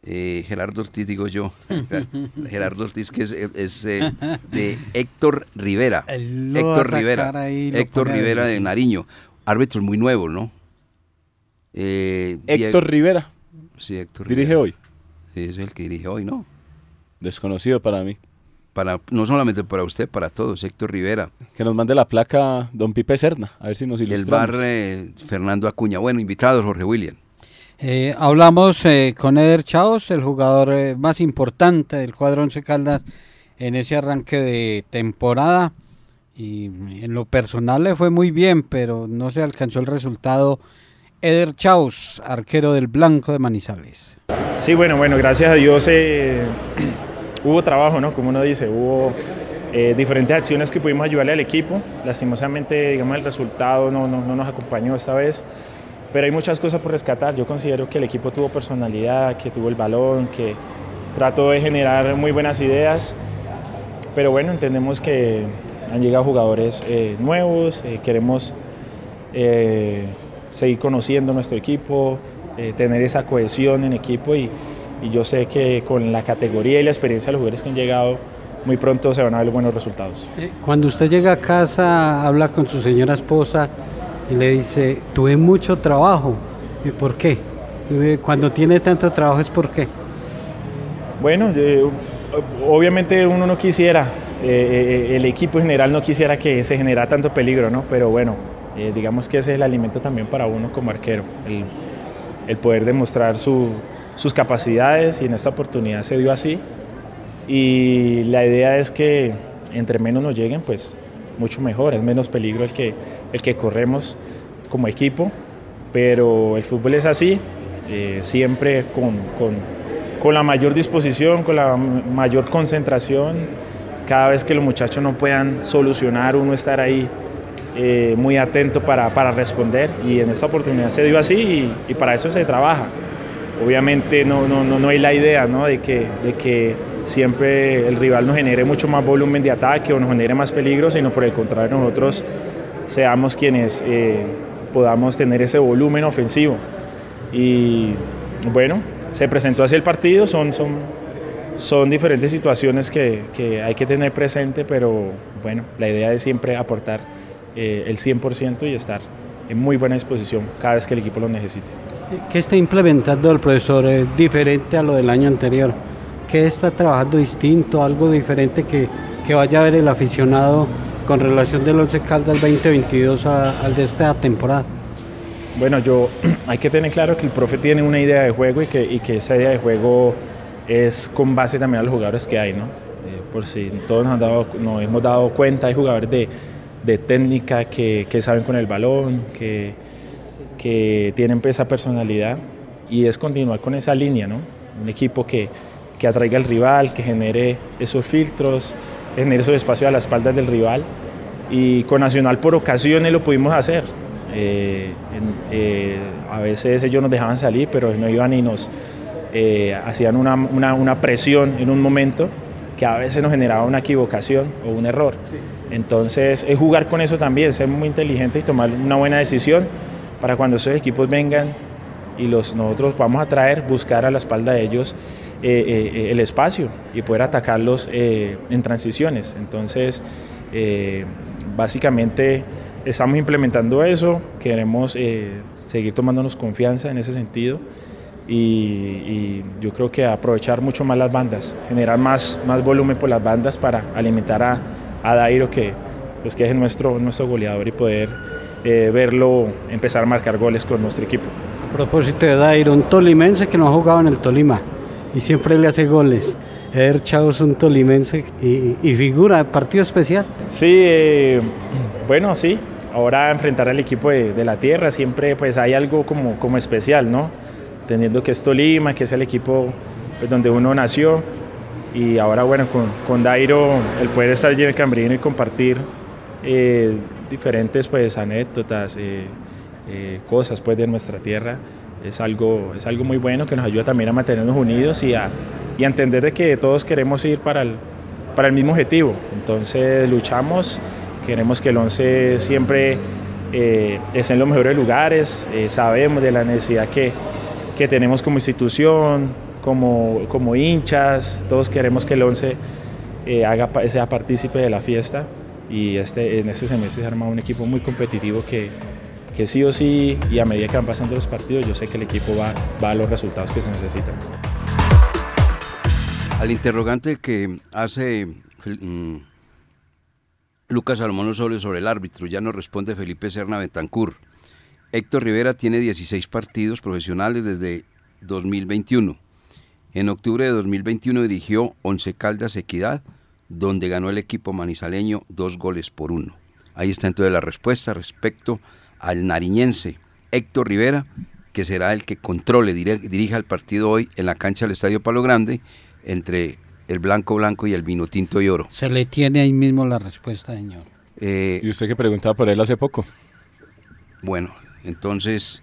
Eh, Gerardo Ortiz, digo yo. Gerardo Ortiz, que es, eh, de Héctor Rivera. Héctor Rivera. Héctor Rivera de Nariño. Árbitro muy nuevo, ¿no? Eh, Héctor Rivera. Sí, Héctor ¿Dirige hoy? Sí, es el que dirige hoy, ¿no? Desconocido para mí. Para, no solamente para usted, para todos, Héctor Rivera. Que nos mande la placa Don Pipe Serna, a ver si nos ilustramos. El bar Fernando Acuña. Bueno, invitados, Jorge William. Eh, hablamos eh, con Eder Chaos, el jugador eh, más importante del cuadro Once Caldas en ese arranque de temporada. Y en lo personal le fue muy bien, pero no se alcanzó el resultado. Eder Chaos, arquero del Blanco de Manizales. Sí, bueno, bueno, gracias a Dios hubo trabajo, ¿no? Como uno dice, hubo diferentes acciones que pudimos ayudarle al equipo. Lastimosamente, digamos, el resultado no, no, no nos acompañó esta vez pero hay muchas cosas por rescatar. Yo considero que el equipo tuvo personalidad, que tuvo el balón, que trató de generar muy buenas ideas. Pero bueno, entendemos que han llegado jugadores eh, nuevos, eh, queremos eh, seguir conociendo nuestro equipo, tener esa cohesión en equipo y, y yo sé que con la categoría y la experiencia de los jugadores que han llegado, muy pronto se van a ver buenos resultados. Eh, cuando usted llega a casa, habla con su señora esposa y le dice, tuve mucho trabajo. ¿Y por qué? Eh, cuando tiene tanto trabajo es por qué. Bueno, eh, obviamente uno no quisiera, el equipo en general no quisiera que se generara tanto peligro, ¿no? Pero bueno, digamos que ese es el alimento también para uno como arquero, el, poder demostrar sus capacidades y en esta oportunidad se dio así y la idea es que entre menos nos lleguen, pues mucho mejor, es menos peligro el que, el que corremos como equipo, pero el fútbol es así, eh, siempre con, con, con, la mayor disposición, con la mayor concentración, cada vez que los muchachos no puedan solucionar, uno estar ahí eh, muy atento para, para, responder y en esta oportunidad se dio así y, y para eso se trabaja. Obviamente no, no, no, no hay la idea ¿no? de que, de que siempre el rival nos genere mucho más volumen de ataque o nos genere más peligro, sino por el contrario nosotros seamos quienes eh, podamos tener ese volumen ofensivo. Y bueno, se presentó así el partido, son, son, son diferentes situaciones que, que hay que tener presente, pero bueno, la idea es siempre aportar eh, el 100% y estar en muy buena disposición cada vez que el equipo lo necesite. ¿Qué está implementando el profesor eh, diferente a lo del año anterior? ¿Qué está trabajando distinto, algo diferente que, que vaya a ver el aficionado con relación del Once Caldas 2022 al de esta temporada? Bueno, yo hay que tener claro que el profe tiene una idea de juego y que, y que esa idea de juego es con base también a los jugadores que hay, ¿no? Eh, por si todos nos, han dado, nos hemos dado cuenta, hay jugadores de, de técnica que, que, saben con el balón, que, que tienen esa personalidad y es continuar con esa línea, ¿no? Un equipo que, que atraiga al rival, que genere esos filtros, genere esos espacios a las espaldas del rival. Y con Nacional por ocasiones lo pudimos hacer. Eh, eh, a veces ellos nos dejaban salir, pero no iban y nos eh, hacían una, una, una, presión en un momento que a veces nos generaba una equivocación o un error. Entonces es jugar con eso también, ser muy inteligente y tomar una buena decisión para cuando esos equipos vengan y los, nosotros vamos a traer, buscar a la espalda de ellos el espacio y poder atacarlos eh, en transiciones. Entonces, básicamente estamos implementando eso, queremos seguir tomándonos confianza en ese sentido. Y, yo creo que aprovechar mucho más las bandas, generar más, más volumen por las bandas para alimentar a, a Dairo, que, pues, que es nuestro, nuestro goleador, y poder verlo empezar a marcar goles con nuestro equipo. A propósito de Dairo, un tolimense que no ha jugado en el Tolima y siempre le hace goles. Eder Chao es un tolimense y, y figura, partido especial. Sí, eh, bueno, sí. Ahora enfrentar al equipo de, de, la tierra siempre pues hay algo como, como especial, ¿no? Teniendo que es Tolima, que es el equipo pues, donde uno nació. Y ahora, bueno, con, con Dairo, el poder estar allí en el Cambrino y compartir eh, diferentes pues anécdotas, eh, eh, cosas pues de nuestra tierra, es algo, es algo muy bueno que nos ayuda también a mantenernos unidos y a, y entender de que todos queremos ir para el, para el mismo objetivo. Entonces luchamos, queremos que el 11 siempre eh, esté en los mejores lugares, eh, sabemos de la necesidad que, que tenemos como institución, como, como hinchas, todos queremos que el 11 eh, haga, sea partícipe de la fiesta y este, en este semestre se ha un equipo muy competitivo que, que sí o sí, y a medida que van pasando los partidos, yo sé que el equipo va, va a los resultados que se necesitan. Al interrogante que hace mm, Lucas Salomón Osorio sobre el árbitro, ya nos responde Felipe Serna Bentancur. Héctor Rivera tiene 16 partidos profesionales desde 2021. En octubre de 2021 dirigió Once Caldas Equidad, donde ganó el equipo manizaleño dos goles por uno. Ahí está entonces la respuesta respecto al nariñense Héctor Rivera, que será el que controle, dirija el partido hoy en la cancha del Estadio Palo Grande entre el blanco blanco y el vino tinto y oro. Se le tiene ahí mismo la respuesta, señor. Eh, ¿Y usted que preguntaba por él hace poco? Bueno, entonces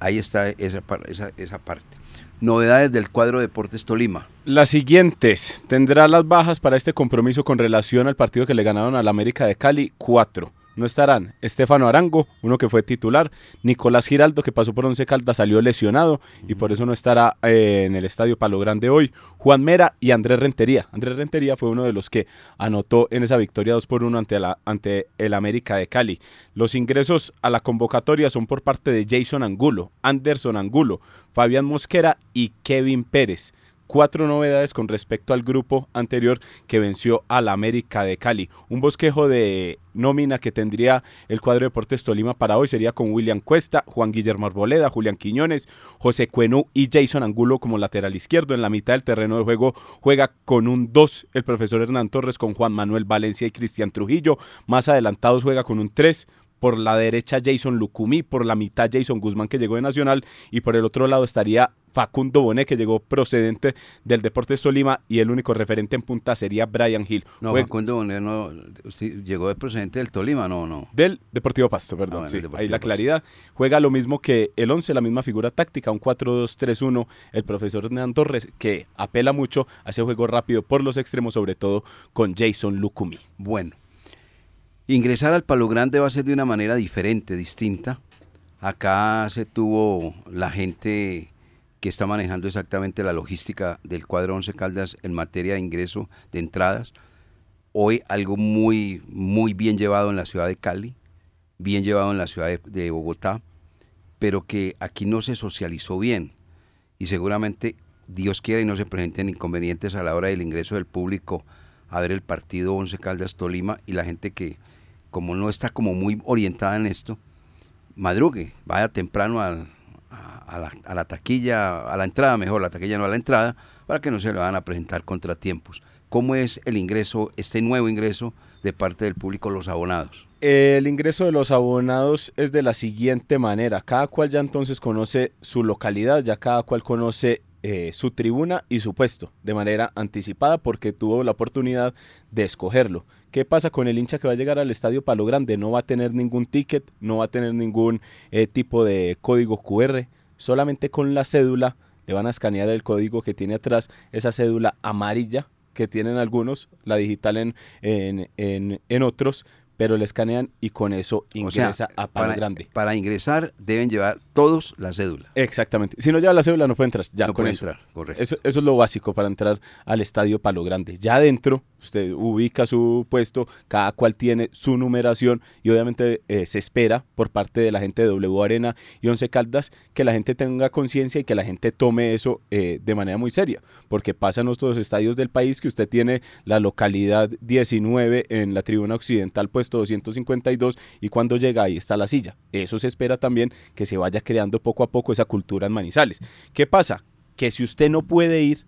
ahí está esa, esa, esa parte. Novedades del cuadro Deportes Tolima. Las siguientes. Tendrá las bajas para este compromiso con relación al partido que le ganaron al América de Cali, cuatro. No estarán Estefano Arango, uno que fue titular, Nicolás Giraldo, que pasó por Once Caldas, salió lesionado y por eso no estará eh, en el Estadio Palo Grande hoy, Juan Mera y Andrés Rentería. Andrés Rentería fue uno de los que anotó en esa victoria 2 por 1 ante, la, ante el América de Cali. Los ingresos a la convocatoria son por parte de Jason Angulo, Anderson Angulo, Fabián Mosquera y Kevin Pérez cuatro novedades con respecto al grupo anterior que venció al América de Cali. Un bosquejo de nómina que tendría el cuadro de Deportes Tolima para hoy sería con William Cuesta, Juan Guillermo Arboleda, Julián Quiñones, José Cuenú y Jason Angulo como lateral izquierdo. En la mitad del terreno de juego juega con un 2 el profesor Hernán Torres con Juan Manuel Valencia y Cristian Trujillo. Más adelantados juega con un 3 por la derecha Jason Lucumí, por la mitad Jason Guzmán que llegó de Nacional y por el otro lado estaría Facundo Bonet que llegó procedente del Deportes Tolima y el único referente en punta sería Brian Hill. No, Facundo Bonet no, llegó de procedente del Tolima, no, no. Del Deportivo Pasto, perdón. Ah, sí, ahí la claridad. Juega lo mismo que el 11, la misma figura táctica, un 4-2-3-1. El profesor Hernán Torres que apela mucho a ese juego rápido por los extremos, sobre todo con Jason Lucumí. Bueno, Ingresar al Palo Grande va a ser de una manera diferente, distinta. Acá se tuvo la gente que está manejando exactamente la logística del cuadro 11 Caldas en materia de ingreso de entradas. Hoy algo muy, muy bien llevado en la ciudad de Cali, bien llevado en la ciudad de, de Bogotá, pero que aquí no se socializó bien. Y seguramente Dios quiera y no se presenten inconvenientes a la hora del ingreso del público a ver el partido 11 Caldas Tolima y la gente que como no está como muy orientada en esto, madrugue, vaya temprano a, la, taquilla, a la entrada, mejor, la taquilla no a la entrada, para que no se le van a presentar contratiempos. ¿Cómo es el ingreso, este nuevo ingreso de parte del público, los abonados? El ingreso de los abonados es de la siguiente manera. Cada cual ya entonces conoce su localidad, ya cada cual conoce eh, su tribuna y su puesto de manera anticipada porque tuvo la oportunidad de escogerlo. ¿Qué pasa con el hincha que va a llegar al estadio Palo Grande? No va a tener ningún ticket, no va a tener ningún eh, tipo de código QR, solamente con la cédula le van a escanear el código que tiene atrás, esa cédula amarilla que tienen algunos, la digital en, en, en, en otros, pero le escanean y con eso ingresa a Palo Grande. Para ingresar deben llevar todos la cédula. Exactamente. Si no lleva la cédula no puede entrar. Ya, no puede entrar, correcto. Eso, eso, es lo básico para entrar al estadio Palo Grande. Ya adentro usted ubica su puesto, cada cual tiene su numeración y obviamente eh, se espera por parte de la gente de W Arena y Once Caldas que la gente tenga conciencia y que la gente tome eso eh, de manera muy seria, porque pasa en otros estadios del país que usted tiene la localidad 19 en la tribuna occidental puesto 252 y cuando llega ahí está la silla. Eso se espera también que se vaya creando poco a poco esa cultura en Manizales. ¿Qué pasa? Que si usted no puede ir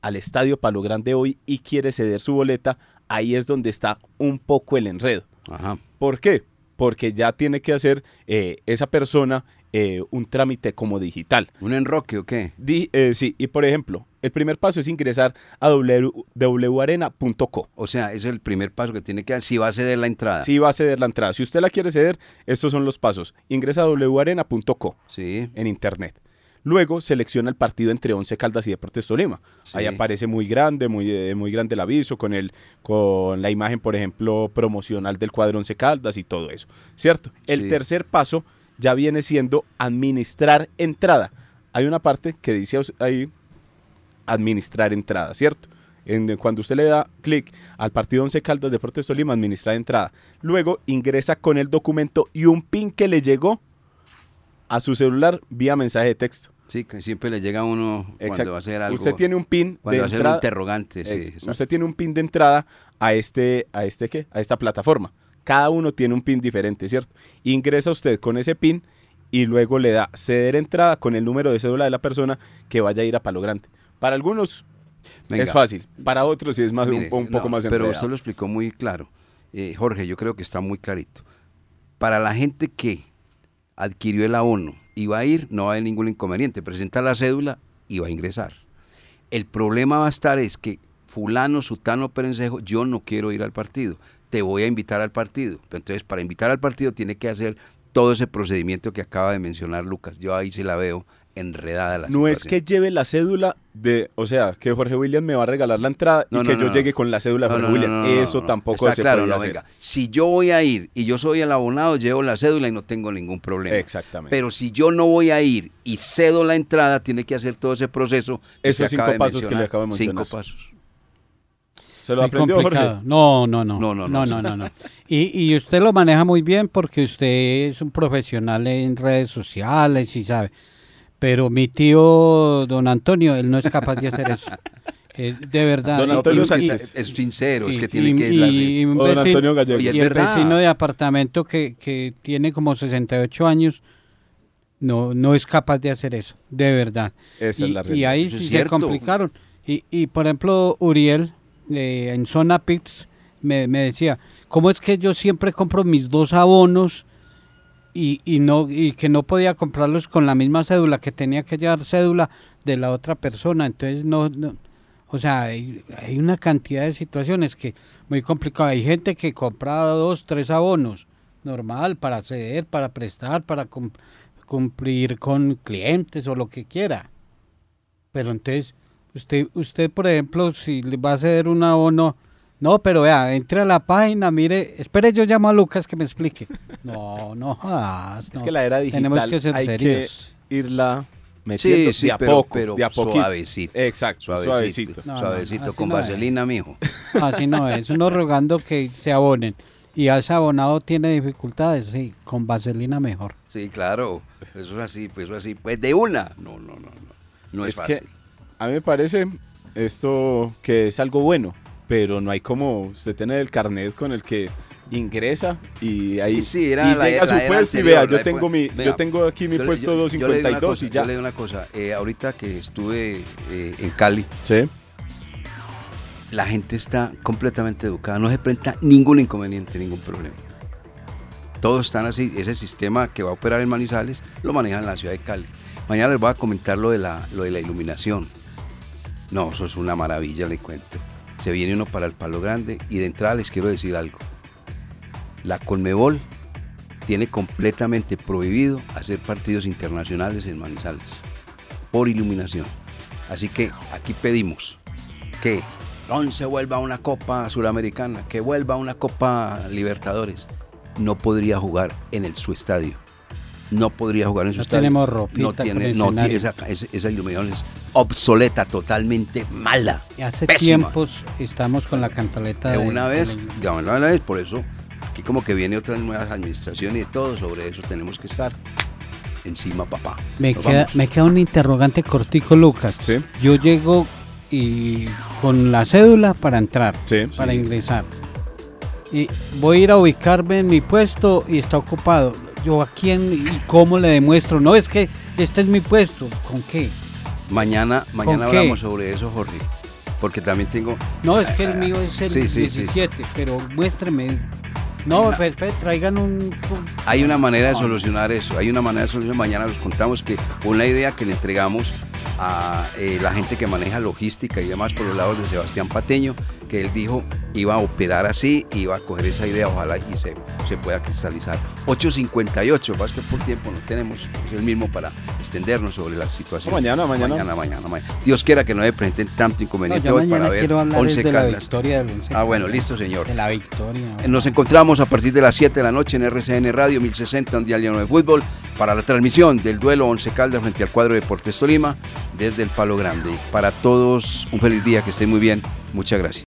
al Estadio Palo Grande hoy y quiere ceder su boleta, ahí es donde está un poco el enredo. Ajá. ¿Por qué? Porque ya tiene que hacer eh, esa persona eh, un trámite como digital. ¿Un enroque o qué? Eh, sí, y por ejemplo, el primer paso es ingresar a www.arena.co. O sea, es el primer paso que tiene que dar si va a ceder la entrada. Si va a ceder la entrada. Si usted la quiere ceder, estos son los pasos. Ingresa a www.arena.co sí. en internet. Luego selecciona el partido entre Once Caldas y Deportes Tolima. Ahí aparece muy grande, muy, eh, muy grande el aviso, con, el, con la imagen, por ejemplo, promocional del cuadro Once Caldas y todo eso. ¿Cierto? El tercer paso ya viene siendo administrar entrada. Hay una parte que dice ahí administrar entrada, ¿cierto? En, cuando usted le da clic al partido Once Caldas Deportes Tolima, administrar entrada. Luego ingresa con el documento y un pin que le llegó a su celular vía mensaje de texto. Sí, que siempre le llega a uno cuando va a hacer algo. Usted tiene un pin de entrada. interrogante, sí, Usted tiene un pin de entrada a este, a este qué, a esta plataforma. Cada uno tiene un pin diferente, ¿cierto? Ingresa usted con ese pin y luego le da ceder entrada con el número de cédula de la persona que vaya a ir a Palo Grande. Para algunos es fácil, para otros sí es más un, poco más enredado. Pero usted lo explicó muy claro. Eh, Jorge, yo creo que está muy clarito. Para la gente que adquirió el abono y va a ir, no va a haber ningún inconveniente. Presenta la cédula y va a ingresar. El problema va a estar es que fulano, sutano, perencejo, yo no quiero ir al partido. Te voy a invitar al partido. Entonces, para invitar al partido tiene que hacer todo ese procedimiento que acaba de mencionar Lucas. Yo ahí sí la veo enredada la No es que lleve la cédula de, o sea, que Jorge William me va a regalar la entrada No, y no, que no, yo no. llegue con la cédula de Jorge no, no, William. no, no, Eso no. tampoco Está se claro, puede no, hacer. venga. Si yo voy a ir y yo soy el abonado, llevo la cédula y no tengo ningún problema. Exactamente. Pero si yo no voy a ir y cedo la entrada, tiene que hacer todo ese proceso. Esos cinco de pasos que le acabo de mencionar. Cinco pasos. ¿Se lo aprendió complicado. Jorge? No, no, no. No, no, no, no. no, no, no. Y, y usted lo maneja muy bien porque usted es un profesional en redes sociales y sabe. Pero mi tío, don Antonio, él no es capaz de hacer eso. Eh, de verdad. Don Antonio y- Sánchez. Es sincero, es que tiene y- que y- y un O don vecino- Antonio Gallego. Y el verdad. vecino de apartamento que, que tiene como 68 años no, no es capaz de hacer eso, de verdad. Esa y, es la y ahí sí se complicaron. Y, y por ejemplo, Uriel, eh, en Zona Pits, me, me decía, ¿cómo es que yo siempre compro mis dos abonos y, y, no, y que no podía comprarlos con la misma cédula, que tenía que llevar cédula de la otra persona? Entonces, no, no o sea, hay, una cantidad de situaciones que muy complicado. Hay gente que compra dos, tres abonos, normal, para ceder, para prestar, para cum- cumplir con clientes o lo que quiera. Pero entonces, usted, usted por ejemplo, si le va a ceder un abono, no, pero vea, entre a la página, mire, espere, yo llamo a Lucas que me explique. No, no jodas, Es no. que la era digital Tenemos que ser hay serios. que irla metiendo Sí, sí, de a pero, poco, pero de a poquito. suavecito. Exacto, Suavecito, suavecito. No, con no es. vaselina, mijo. Así no es, uno rogando que se abonen. Y ese abonado tiene dificultades, sí, con vaselina mejor. Sí, claro. Eso es así, pues eso es así. Pues de una. No, no, no, no. No es, es que fácil. a mí me parece esto que es algo bueno, pero no hay como usted tener el carnet con el que ingresa y ahí Sí, era y la- llega a su la puesto y vea, yo tengo mi Vea, yo tengo aquí mi Yo puesto yo- yo le digo una 252 cosa, y ya. Yo le digo una cosa. eh, ahorita que estuve eh, en Cali, Sí. la gente está completamente educada. No se presenta ningún inconveniente, ningún problema. Todos están así. Ese sistema que va a operar en Manizales lo manejan en la ciudad de Cali. Mañana les voy a comentar lo de la, lo de la iluminación. No, eso es una maravilla, le cuento. Se viene uno para el Palo Grande y de entrada les quiero decir algo. La Conmebol tiene completamente prohibido hacer partidos internacionales en Manizales por iluminación. Así que aquí pedimos que no se vuelva una Copa Suramericana, que vuelva una Copa Libertadores. No podría jugar en el, su estadio. No podría jugar en su No estadio. tenemos ropita No tiene, no tiene esa, esa, esa iluminación es obsoleta, totalmente mala. Y hace Pésima. tiempos estamos con la cantaleta De de una vez, de- una vez, por eso aquí como que viene otras nuevas administraciones y todo, sobre eso tenemos que estar encima, papá. Me Nos queda, vamos. me queda un interrogante cortico, Lucas. Sí. Yo llego y con la cédula para entrar, Sí. para ingresar. Y voy a ir a ubicarme en mi puesto y está ocupado. Yo a quién y cómo le demuestro. No es que este es mi puesto. ¿Con qué? Mañana, mañana qué? hablamos sobre eso, Jorge, porque también tengo... No, es que el mío es el Sí, sí, sí. 17, pero muéstreme. No, pe- pe- traigan un, un- Hay una manera de No. solucionar eso, hay una manera de solucionar. Mañana les contamos que una idea que le entregamos a eh, la gente que maneja logística y demás por los lados de Sebastián Pateño, que él dijo iba a operar así, iba a coger esa idea, ojalá y se, se pueda cristalizar. 8.58, más que por tiempo no tenemos, es el mismo para extendernos sobre la situación. Mañana, mañana. Mañana, mañana, mañana. Dios quiera que no se presenten tanto No, inconveniente yo hoy mañana para ver quiero hablar es 11 de la Caldas. victoria del Once Ah, bueno, listo, señor. De la victoria. Nos encontramos a partir de las 7 de la noche en RCN Radio 1060, un día lleno de fútbol, para la transmisión del duelo Once Caldas frente al cuadro de Deportes Tolima desde el Palo Grande. Para todos, un feliz día, que estén muy bien. Muchas gracias.